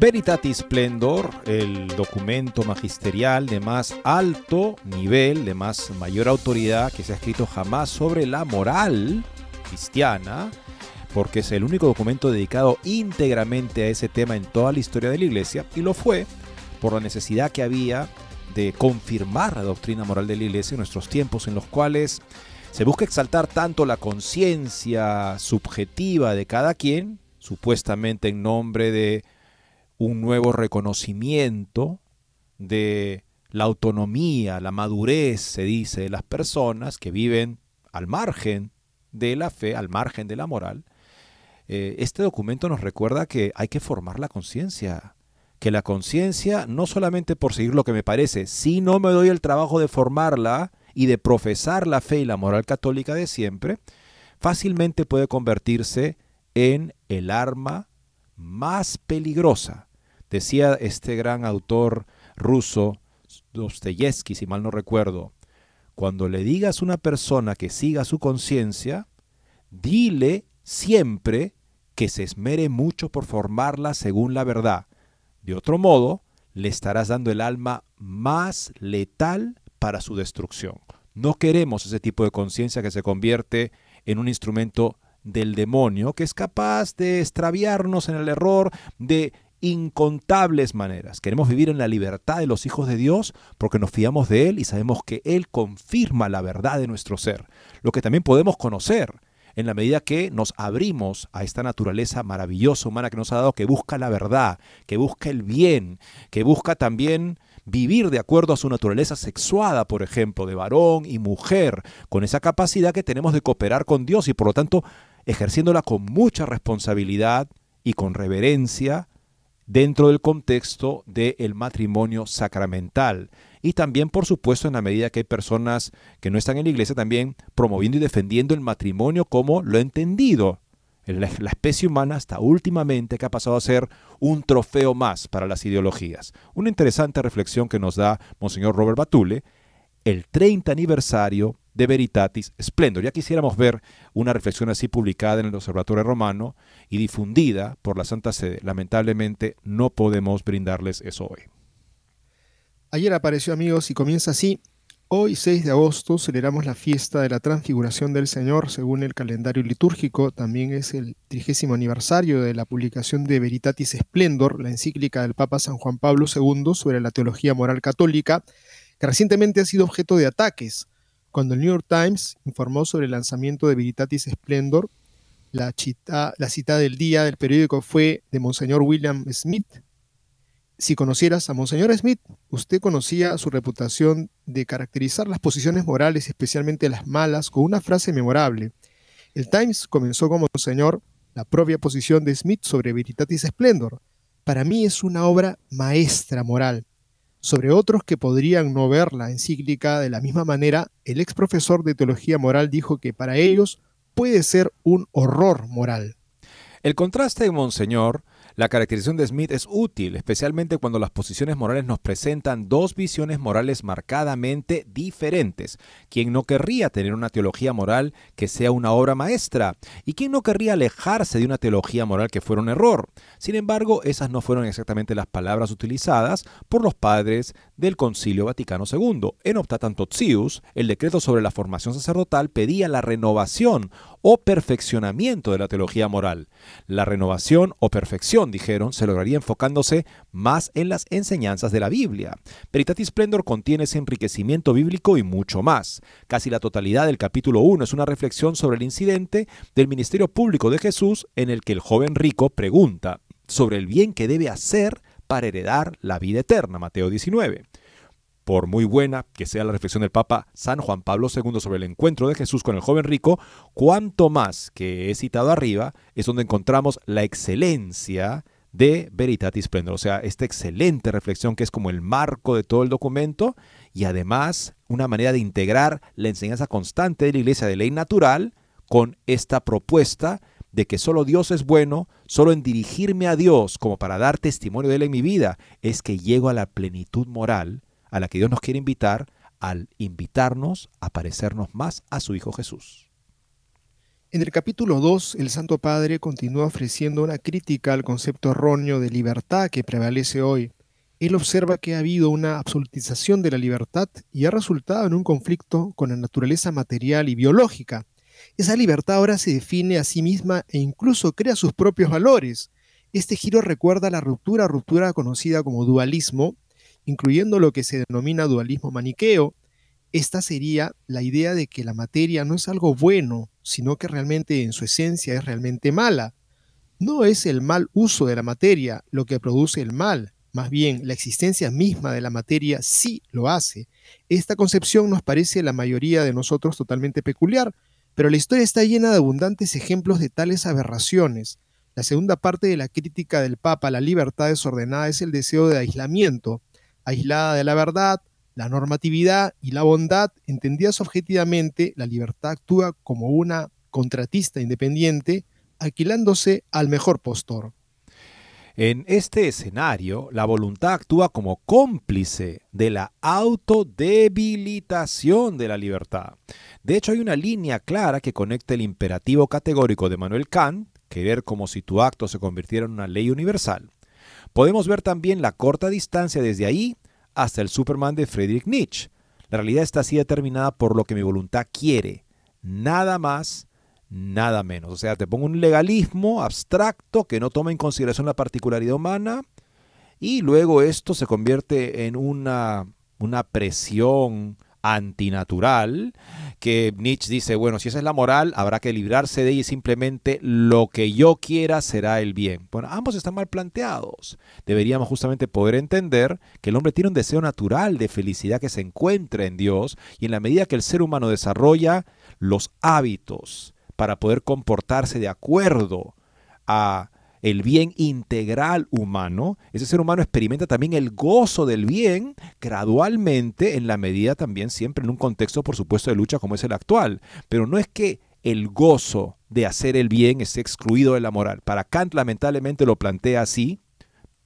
Veritatis Splendor, el documento magisterial de más alto nivel, de más mayor autoridad que se ha escrito jamás sobre la moral cristiana, porque es el único documento dedicado íntegramente a ese tema en toda la historia de la Iglesia, y lo fue por la necesidad que había de confirmar la doctrina moral de la Iglesia en nuestros tiempos en los cuales se busca exaltar tanto la conciencia subjetiva de cada quien, supuestamente en nombre de un nuevo reconocimiento de la autonomía, la madurez, se dice, de las personas que viven al margen de la fe, al margen de la moral. Eh, este documento nos recuerda que hay que formar la conciencia, que la conciencia no solamente por seguir lo que me parece, si no me doy el trabajo de formarla y de profesar la fe y la moral católica de siempre, fácilmente puede convertirse en el arma más peligrosa Decía este gran autor ruso, Dostoyevsky, si mal no recuerdo, cuando le digas a una persona que siga su conciencia, dile siempre que se esmere mucho por formarla según la verdad. De otro modo, le estarás dando el alma más letal para su destrucción. No queremos ese tipo de conciencia que se convierte en un instrumento del demonio que es capaz de extraviarnos en el error, de incontables maneras. Queremos vivir en la libertad de los hijos de Dios porque nos fiamos de Él y sabemos que Él confirma la verdad de nuestro ser. Lo que también podemos conocer en la medida que nos abrimos a esta naturaleza maravillosa humana que nos ha dado, que busca la verdad, que busca el bien, que busca también vivir de acuerdo a su naturaleza sexuada, por ejemplo, de varón y mujer, con esa capacidad que tenemos de cooperar con Dios y por lo tanto ejerciéndola con mucha responsabilidad y con reverencia dentro del contexto del matrimonio sacramental. Y también, por supuesto, en la medida que hay personas que no están en la iglesia, también promoviendo y defendiendo el matrimonio como lo entendido. La especie humana hasta últimamente que ha pasado a ser un trofeo más para las ideologías. Una interesante reflexión que nos da Monseñor Robert Batule, el 30 aniversario de Veritatis Splendor. Ya quisiéramos ver una reflexión así publicada en el Observatorio Romano y difundida por la Santa Sede. Lamentablemente no podemos brindarles eso hoy. Ayer apareció amigos y comienza así. Hoy 6 de agosto celebramos la fiesta de la transfiguración del Señor según el calendario litúrgico. También es el trigésimo aniversario de la publicación de Veritatis Splendor, la encíclica del Papa San Juan Pablo II sobre la teología moral católica, que recientemente ha sido objeto de ataques cuando el New York Times informó sobre el lanzamiento de Veritatis Splendor, la, cita del día del periódico fue de Monseñor William Smith. Si conocieras a Monseñor Smith, usted conocía su reputación de caracterizar las posiciones morales, especialmente las malas, con una frase memorable. El Times comenzó con Monseñor la propia posición de Smith sobre Veritatis Splendor. Para mí es una obra maestra moral. Sobre otros que podrían no ver la encíclica de la misma manera, el ex profesor de teología moral dijo que para ellos puede ser un horror moral. El contraste de Monseñor la caracterización de Smith es útil, especialmente cuando las posiciones morales nos presentan dos visiones morales marcadamente diferentes. ¿Quién no querría tener una teología moral que sea una obra maestra? ¿Y quién no querría alejarse de una teología moral que fuera un error? Sin embargo, esas no fueron exactamente las palabras utilizadas por los padres del Concilio Vaticano II. En Optatam Totius, el decreto sobre la formación sacerdotal pedía la renovación o perfeccionamiento de la teología moral. La renovación o perfección, dijeron, se lograría enfocándose más en las enseñanzas de la Biblia. Veritatis Splendor contiene ese enriquecimiento bíblico y mucho más. Casi la totalidad del capítulo 1 es una reflexión sobre el incidente del ministerio público de Jesús en el que el joven rico pregunta sobre el bien que debe hacer para heredar la vida eterna, Mateo 19 por muy buena que sea la reflexión del Papa San Juan Pablo II sobre el encuentro de Jesús con el joven rico, cuanto más que he citado arriba es donde encontramos la excelencia de Veritatis Splendor, o sea, esta excelente reflexión que es como el marco de todo el documento y además una manera de integrar la enseñanza constante de la Iglesia de ley natural con esta propuesta de que solo Dios es bueno, solo en dirigirme a Dios como para dar testimonio de Él en mi vida, es que llego a la plenitud moral a la que Dios nos quiere invitar al invitarnos a parecernos más a su Hijo Jesús. En el capítulo 2, el Santo Padre continúa ofreciendo una crítica al concepto erróneo de libertad que prevalece hoy. Él observa que ha habido una absolutización de la libertad y ha resultado en un conflicto con la naturaleza material y biológica. Esa libertad ahora se define a sí misma e incluso crea sus propios valores. Este giro recuerda la ruptura, ruptura conocida como dualismo, incluyendo lo que se denomina dualismo maniqueo. Esta sería la idea de que la materia no es algo bueno, sino que realmente en su esencia es realmente mala. No es el mal uso de la materia lo que produce el mal, más bien la existencia misma de la materia sí lo hace. Esta concepción nos parece a la mayoría de nosotros totalmente peculiar, pero la historia está llena de abundantes ejemplos de tales aberraciones. La segunda parte de la crítica del Papa a la libertad desordenada es el deseo de aislamiento, aislada de la verdad, la normatividad y la bondad, entendidas objetivamente, la libertad actúa como una contratista independiente, alquilándose al mejor postor. En este escenario, la voluntad actúa como cómplice de la autodebilitación de la libertad. De hecho, hay una línea clara que conecta el imperativo categórico de Manuel Kant, querer como si tu acto se convirtiera en una ley universal, Podemos ver también la corta distancia desde ahí hasta el Superman de Friedrich Nietzsche. La realidad está así determinada por lo que mi voluntad quiere, nada más nada menos. O sea, te pongo un legalismo abstracto que no toma en consideración la particularidad humana y luego esto se convierte en una, una presión antinatural, que Nietzsche dice, bueno, si esa es la moral, habrá que librarse de ella y simplemente lo que yo quiera será el bien. Bueno, ambos están mal planteados. Deberíamos justamente poder entender que el hombre tiene un deseo natural de felicidad que se encuentra en Dios y en la medida que el ser humano desarrolla los hábitos para poder comportarse de acuerdo a el bien integral humano, ese ser humano experimenta también el gozo del bien gradualmente en la medida también siempre en un contexto por supuesto de lucha como es el actual. Pero no es que el gozo de hacer el bien esté excluido de la moral. Para Kant lamentablemente lo plantea así,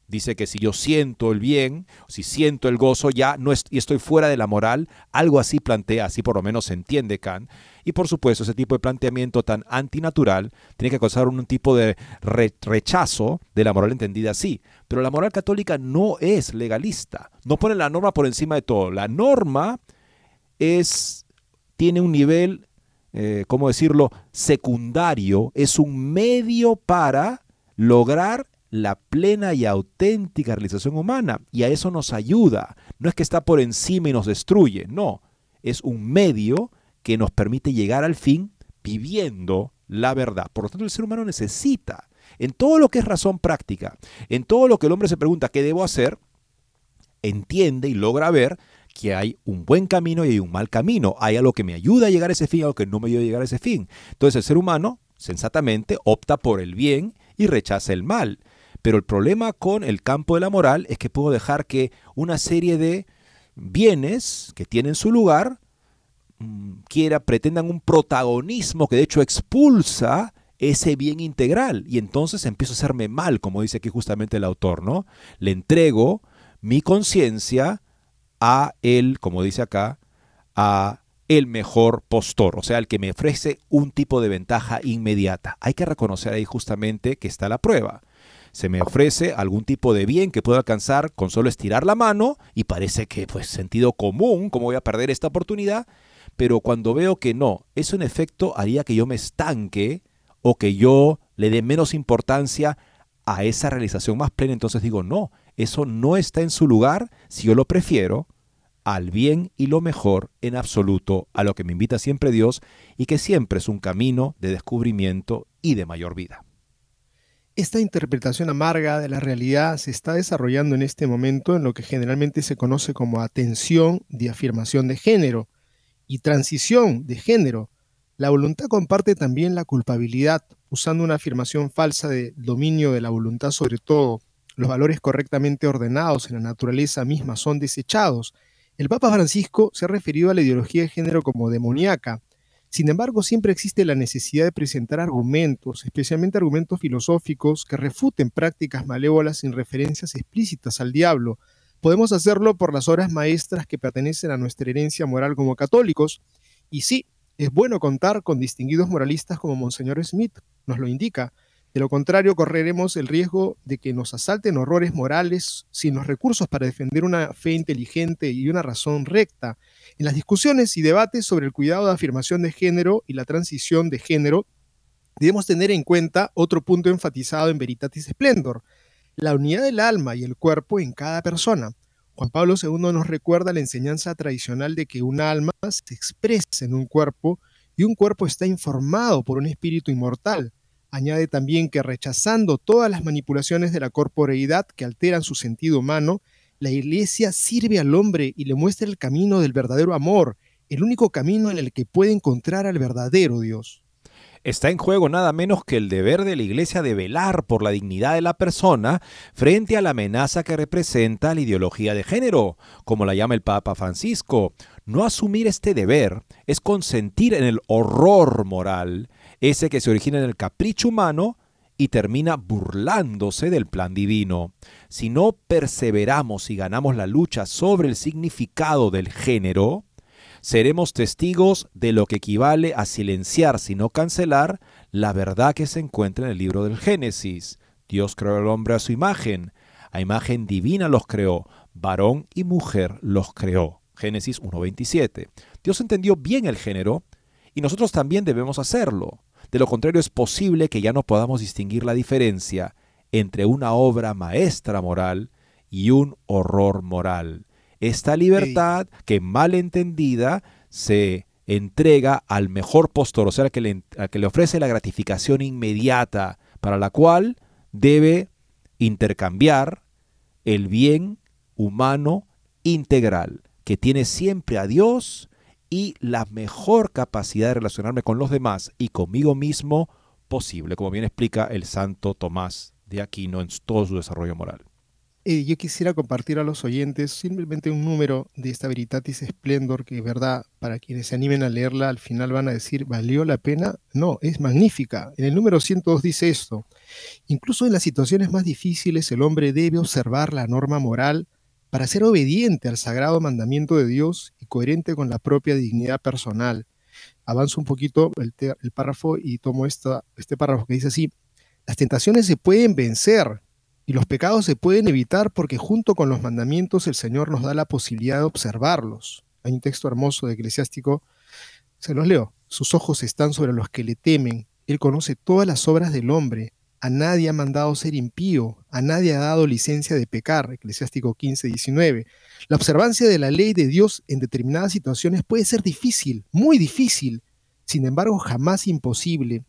Dice que si yo siento el bien, si siento el gozo, ya no estoy fuera de la moral. Algo así plantea, así por lo menos se entiende Kant. Y por supuesto, ese tipo de planteamiento tan antinatural tiene que causar un tipo de rechazo de la moral entendida así. Pero la moral católica no es legalista. No pone la norma por encima de todo. La norma es, tiene un nivel, eh, ¿cómo decirlo?, secundario. Es un medio para lograr la plena y auténtica realización humana. Y a eso nos ayuda. No es que está por encima y nos destruye, no. Es un medio que nos permite llegar al fin viviendo la verdad. Por lo tanto, el ser humano necesita, en todo lo que es razón práctica, en todo lo que el hombre se pregunta qué debo hacer, entiende y logra ver que hay un buen camino y hay un mal camino. Hay algo que me ayuda a llegar a ese fin, algo que no me ayuda a llegar a ese fin. Entonces el ser humano, sensatamente, opta por el bien y rechaza el mal. Pero el problema con el campo de la moral es que puedo dejar que una serie de bienes que tienen su lugar quiera, pretendan un protagonismo que de hecho expulsa ese bien integral. Y entonces empiezo a hacerme mal, como dice aquí justamente el autor, ¿no? Le entrego mi conciencia a él, como dice acá, a el mejor postor, o sea, el que me ofrece un tipo de ventaja inmediata. Hay que reconocer ahí justamente que está la prueba se me ofrece algún tipo de bien que puedo alcanzar con solo estirar la mano y parece que pues sentido común, ¿cómo voy a perder esta oportunidad? Pero cuando veo que no, eso en efecto haría que yo me estanque o que yo le dé menos importancia a esa realización más plena, entonces digo, no, eso no está en su lugar si yo lo prefiero al bien y lo mejor en absoluto, a lo que me invita siempre Dios y que siempre es un camino de descubrimiento y de mayor vida. Esta interpretación amarga de la realidad se está desarrollando en este momento en lo que generalmente se conoce como atención de afirmación de género y transición de género. La voluntad comparte también la culpabilidad, usando una afirmación falsa de dominio de la voluntad sobre todo. Los valores correctamente ordenados en la naturaleza misma son desechados. El Papa Francisco se ha referido a la ideología de género como demoníaca, sin embargo, siempre existe la necesidad de presentar argumentos, especialmente argumentos filosóficos, que refuten prácticas malévolas sin referencias explícitas al diablo. Podemos hacerlo por las obras maestras que pertenecen a nuestra herencia moral como católicos, y sí, es bueno contar con distinguidos moralistas como Monseñor Smith, nos lo indica, de lo contrario, correremos el riesgo de que nos asalten horrores morales sin los recursos para defender una fe inteligente y una razón recta. En las discusiones y debates sobre el cuidado de afirmación de género y la transición de género, debemos tener en cuenta otro punto enfatizado en Veritatis Splendor, la unidad del alma y el cuerpo en cada persona. Juan Pablo II nos recuerda la enseñanza tradicional de que un alma se expresa en un cuerpo y un cuerpo está informado por un espíritu inmortal. Añade también que rechazando todas las manipulaciones de la corporeidad que alteran su sentido humano, la Iglesia sirve al hombre y le muestra el camino del verdadero amor, el único camino en el que puede encontrar al verdadero Dios. Está en juego nada menos que el deber de la Iglesia de velar por la dignidad de la persona frente a la amenaza que representa la ideología de género, como la llama el Papa Francisco. No asumir este deber es consentir en el horror moral ese que se origina en el capricho humano y termina burlándose del plan divino. Si no perseveramos y ganamos la lucha sobre el significado del género, seremos testigos de lo que equivale a silenciar, sino cancelar, la verdad que se encuentra en el libro del Génesis. Dios creó al hombre a su imagen, a imagen divina los creó, varón y mujer los creó. Génesis 1.27. Dios entendió bien el género y nosotros también debemos hacerlo. De lo contrario es posible que ya no podamos distinguir la diferencia entre una obra maestra moral y un horror moral. Esta libertad que mal entendida se entrega al mejor postor, o sea, que le, al que le ofrece la gratificación inmediata, para la cual debe intercambiar el bien humano integral, que tiene siempre a Dios y la mejor capacidad de relacionarme con los demás y conmigo mismo posible, como bien explica el santo Tomás de Aquino en todo su desarrollo moral. Eh, yo quisiera compartir a los oyentes simplemente un número de esta Veritatis Splendor que, verdad, para quienes se animen a leerla, al final van a decir, ¿valió la pena? No, es magnífica. En el número 102 dice esto, incluso en las situaciones más difíciles el hombre debe observar la norma moral para ser obediente al sagrado mandamiento de Dios y coherente con la propia dignidad personal. Avanzo un poquito el, párrafo y tomo este párrafo que dice así, las tentaciones se pueden vencer y los pecados se pueden evitar porque junto con los mandamientos el Señor nos da la posibilidad de observarlos. Hay un texto hermoso de eclesiástico, se los leo. Sus ojos están sobre los que le temen. Él conoce todas las obras del hombre. A nadie ha mandado ser impío, a nadie ha dado licencia de pecar. Eclesiástico 15, 19. La observancia de la ley de Dios en determinadas situaciones puede ser difícil, muy difícil, sin embargo jamás imposible.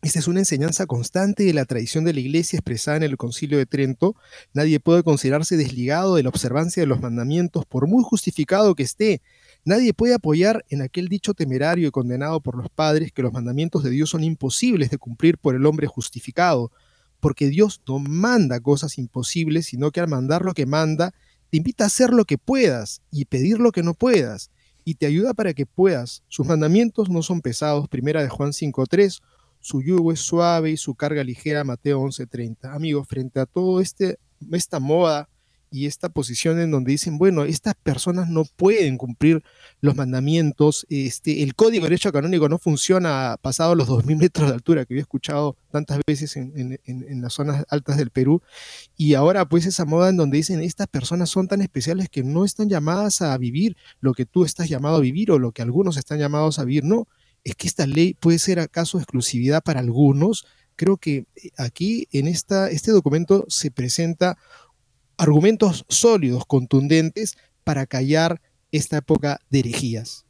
Esta es una enseñanza constante de la tradición de la Iglesia expresada en el Concilio de Trento. Nadie puede considerarse desligado de la observancia de los mandamientos, por muy justificado que esté. Nadie puede apoyar en aquel dicho temerario y condenado por los padres que los mandamientos de Dios son imposibles de cumplir por el hombre justificado, porque Dios no manda cosas imposibles, sino que al mandar lo que manda, te invita a hacer lo que puedas y pedir lo que no puedas, y te ayuda para que puedas. Sus mandamientos no son pesados, primera de Juan 5.3, su yugo es suave y su carga ligera, Mateo 11:30. Amigos, frente a todo este, esta moda y esta posición en donde dicen, bueno, estas personas no pueden cumplir los mandamientos, este, el código de derecho canónico no funciona pasado los 2.000 metros de altura, que había escuchado tantas veces en, en, las zonas altas del Perú, y ahora pues esa moda en donde dicen, estas personas son tan especiales que no están llamadas a vivir lo que tú estás llamado a vivir o lo que algunos están llamados a vivir, no, es que esta ley puede ser acaso exclusividad para algunos. Creo que eh, aquí en esta, este documento se presenta argumentos sólidos, contundentes, para callar esta época de herejías.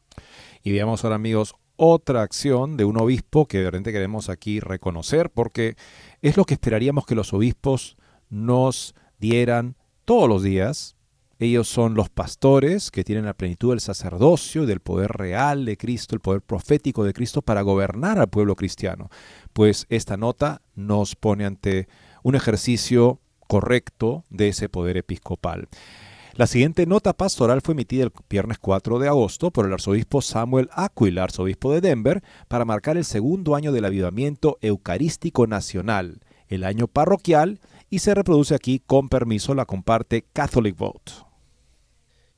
Y veamos ahora, amigos, otra acción de un obispo que de repente queremos aquí reconocer, porque es lo que esperaríamos que los obispos nos dieran todos los días, ellos son los pastores que tienen la plenitud del sacerdocio, del poder real de Cristo, el poder profético de Cristo para gobernar al pueblo cristiano. Pues esta nota nos pone ante un ejercicio correcto de ese poder episcopal. La siguiente nota pastoral fue emitida el viernes 4 de agosto por el arzobispo Samuel Aquila, arzobispo de Denver, para marcar el segundo año del avivamiento eucarístico nacional, el año parroquial, y se reproduce aquí con permiso, la comparte Catholic Vote.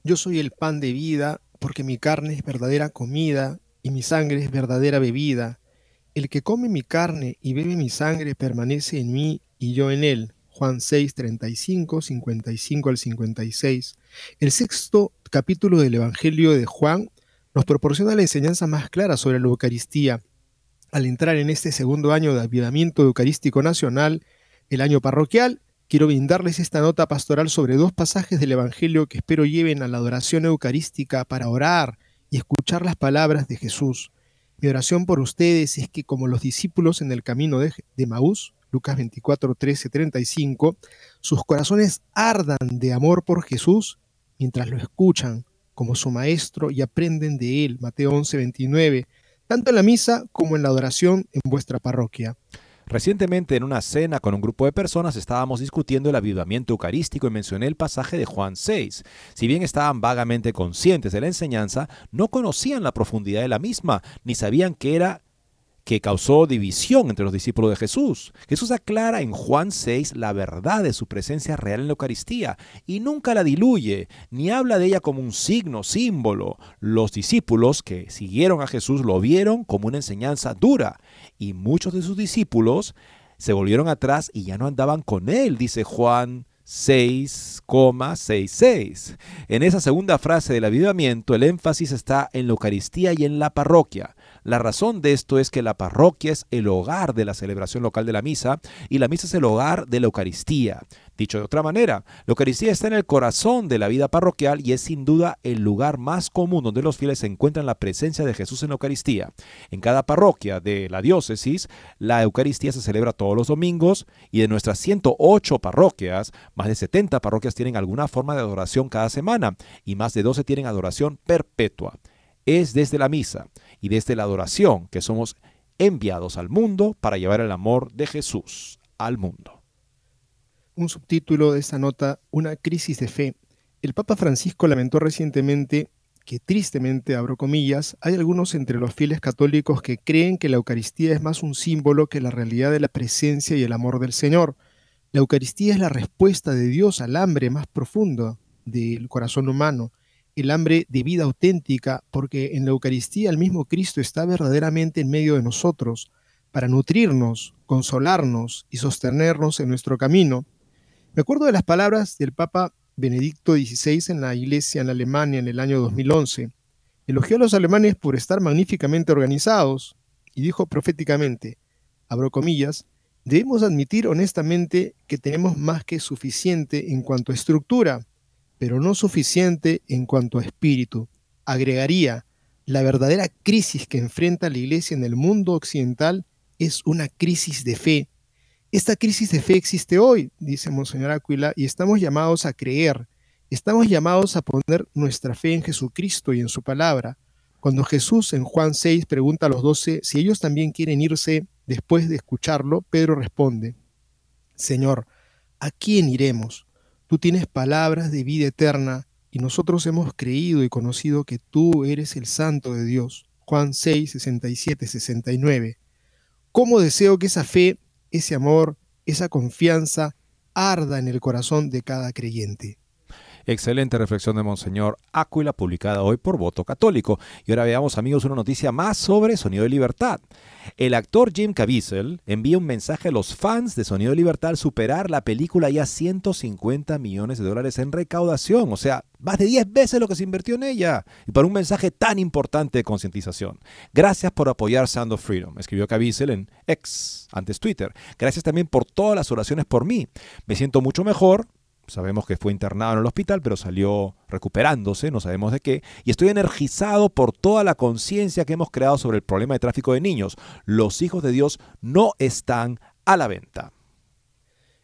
Yo soy el pan de vida, porque mi carne es verdadera comida y mi sangre es verdadera bebida. El que come mi carne y bebe mi sangre permanece en mí y yo en él. Juan 6, 35, 55 al 56. El sexto capítulo del Evangelio de Juan nos proporciona la enseñanza más clara sobre la Eucaristía. Al entrar en este segundo año de avivamiento eucarístico nacional, el año parroquial, quiero brindarles esta nota pastoral sobre dos pasajes del Evangelio que espero lleven a la adoración eucarística para orar y escuchar las palabras de Jesús. Mi oración por ustedes es que como los discípulos en el camino de, de Maús, Lucas 24, 13, 35, sus corazones ardan de amor por Jesús mientras lo escuchan como su maestro y aprenden de él, Mateo 11, 29, tanto en la misa como en la adoración en vuestra parroquia. Recientemente en una cena con un grupo de personas estábamos discutiendo el avivamiento eucarístico y mencioné el pasaje de Juan 6. Si bien estaban vagamente conscientes de la enseñanza, no conocían la profundidad de la misma, ni sabían que era que causó división entre los discípulos de Jesús. Jesús aclara en Juan 6 la verdad de su presencia real en la Eucaristía y nunca la diluye, ni habla de ella como un signo, símbolo. Los discípulos que siguieron a Jesús lo vieron como una enseñanza dura y muchos de sus discípulos se volvieron atrás y ya no andaban con él, dice Juan 6,66. En esa segunda frase del avivamiento, el énfasis está en la Eucaristía y en la parroquia. La razón de esto es que la parroquia es el hogar de la celebración local de la misa y la misa es el hogar de la Eucaristía. Dicho de otra manera, la Eucaristía está en el corazón de la vida parroquial y es sin duda el lugar más común donde los fieles encuentran la presencia de Jesús en la Eucaristía. En cada parroquia de la diócesis, la Eucaristía se celebra todos los domingos y de nuestras 108 parroquias, más de 70 parroquias tienen alguna forma de adoración cada semana y más de 12 tienen adoración perpetua. Es desde la misa y desde la adoración que somos enviados al mundo para llevar el amor de Jesús al mundo un subtítulo de esta nota, Una crisis de fe. El Papa Francisco lamentó recientemente que tristemente, abro comillas, hay algunos entre los fieles católicos que creen que la Eucaristía es más un símbolo que la realidad de la presencia y el amor del Señor. La Eucaristía es la respuesta de Dios al hambre más profundo del corazón humano, el hambre de vida auténtica, porque en la Eucaristía el mismo Cristo está verdaderamente en medio de nosotros, para nutrirnos, consolarnos y sostenernos en nuestro camino. Me acuerdo de las palabras del Papa Benedicto XVI en la iglesia en Alemania en el año 2011. Elogió a los alemanes por estar magníficamente organizados y dijo proféticamente, abro comillas, debemos admitir honestamente que tenemos más que suficiente en cuanto a estructura, pero no suficiente en cuanto a espíritu. Agregaría, la verdadera crisis que enfrenta la iglesia en el mundo occidental es una crisis de fe esta crisis de fe existe hoy, dice Monseñor Aquila, y estamos llamados a creer, estamos llamados a poner nuestra fe en Jesucristo y en su palabra. Cuando Jesús en Juan 6 pregunta a los doce si ellos también quieren irse después de escucharlo, Pedro responde, Señor, ¿a quién iremos? Tú tienes palabras de vida eterna y nosotros hemos creído y conocido que tú eres el Santo de Dios. Juan 6, 67, 69. ¿Cómo deseo que esa fe ese amor, esa confianza arda en el corazón de cada creyente. Excelente reflexión de Monseñor Áquila, publicada hoy por Voto Católico. Y ahora veamos, amigos, una noticia más sobre Sonido de Libertad. El actor Jim Caviezel envía un mensaje a los fans de Sonido de Libertad al superar la película ya 150 millones de dólares en recaudación, o sea, más de 10 veces lo que se invirtió en ella, y para un mensaje tan importante de concientización. Gracias por apoyar Sound of Freedom, escribió Caviezel en X, antes Twitter. Gracias también por todas las oraciones por mí. Me siento mucho mejor, Sabemos que fue internado en el hospital, pero salió recuperándose, no sabemos de qué. Y estoy energizado por toda la conciencia que hemos creado sobre el problema de tráfico de niños. Los hijos de Dios no están a la venta.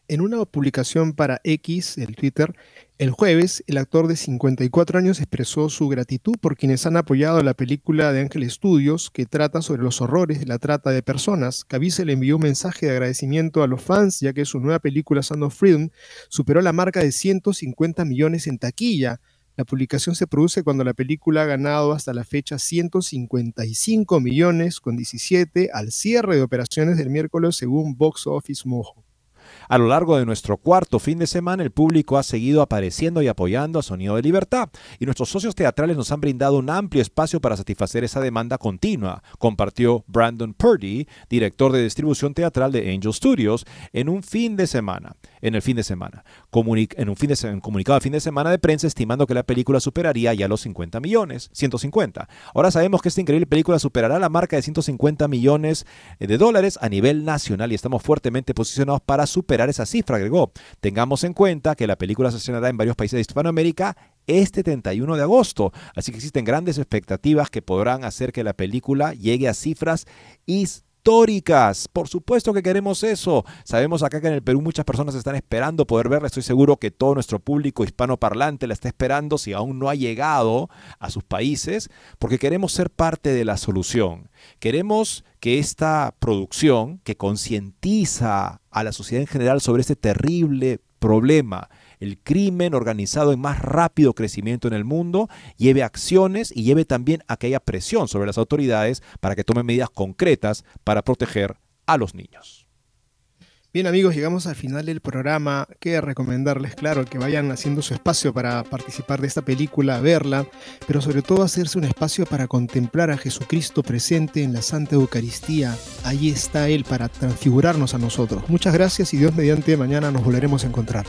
En una publicación para X, el Twitter, el jueves, el actor de 54 años expresó su gratitud por quienes han apoyado la película de Ángel Studios que trata sobre los horrores de la trata de personas. Caviezel le envió un mensaje de agradecimiento a los fans ya que su nueva película Sound of Freedom superó la marca de 150 millones en taquilla. La publicación se produce cuando la película ha ganado hasta la fecha 155 millones con 17 al cierre de operaciones del miércoles según Box Office Mojo. A lo largo de nuestro cuarto fin de semana, el público ha seguido apareciendo y apoyando a Sonido de Libertad, y nuestros socios teatrales nos han brindado un amplio espacio para satisfacer esa demanda continua, compartió Brandon Purdy, director de distribución teatral de Angel Studios, en un fin de semana. En el fin de semana. en un fin de comunicado de fin de semana de prensa estimando que la película superaría ya los 50 millones, 150. Ahora sabemos que esta increíble película superará la marca de 150 millones de dólares a nivel nacional y estamos fuertemente posicionados para superar esa cifra, agregó. Tengamos en cuenta que la película se estrenará en varios países de Hispanoamérica este 31 de agosto, así que existen grandes expectativas que podrán hacer que la película llegue a cifras históricas. Por supuesto que queremos eso. Sabemos acá que en el Perú muchas personas están esperando poder verla. Estoy seguro que todo nuestro público hispanoparlante la está esperando si aún no ha llegado a sus países, porque queremos ser parte de la solución. Queremos que esta producción que concientiza a la sociedad en general sobre este terrible problema, el crimen organizado en más rápido crecimiento en el mundo, lleve acciones y lleve también aquella presión sobre las autoridades para que tomen medidas concretas para proteger a los niños. Bien amigos, llegamos al final del programa. Queda recomendarles, claro, que vayan haciendo su espacio para participar de esta película, verla, pero sobre todo hacerse un espacio para contemplar a Jesucristo presente en la Santa Eucaristía. Ahí está Él para transfigurarnos a nosotros. Muchas gracias y Dios mediante mañana nos volveremos a encontrar.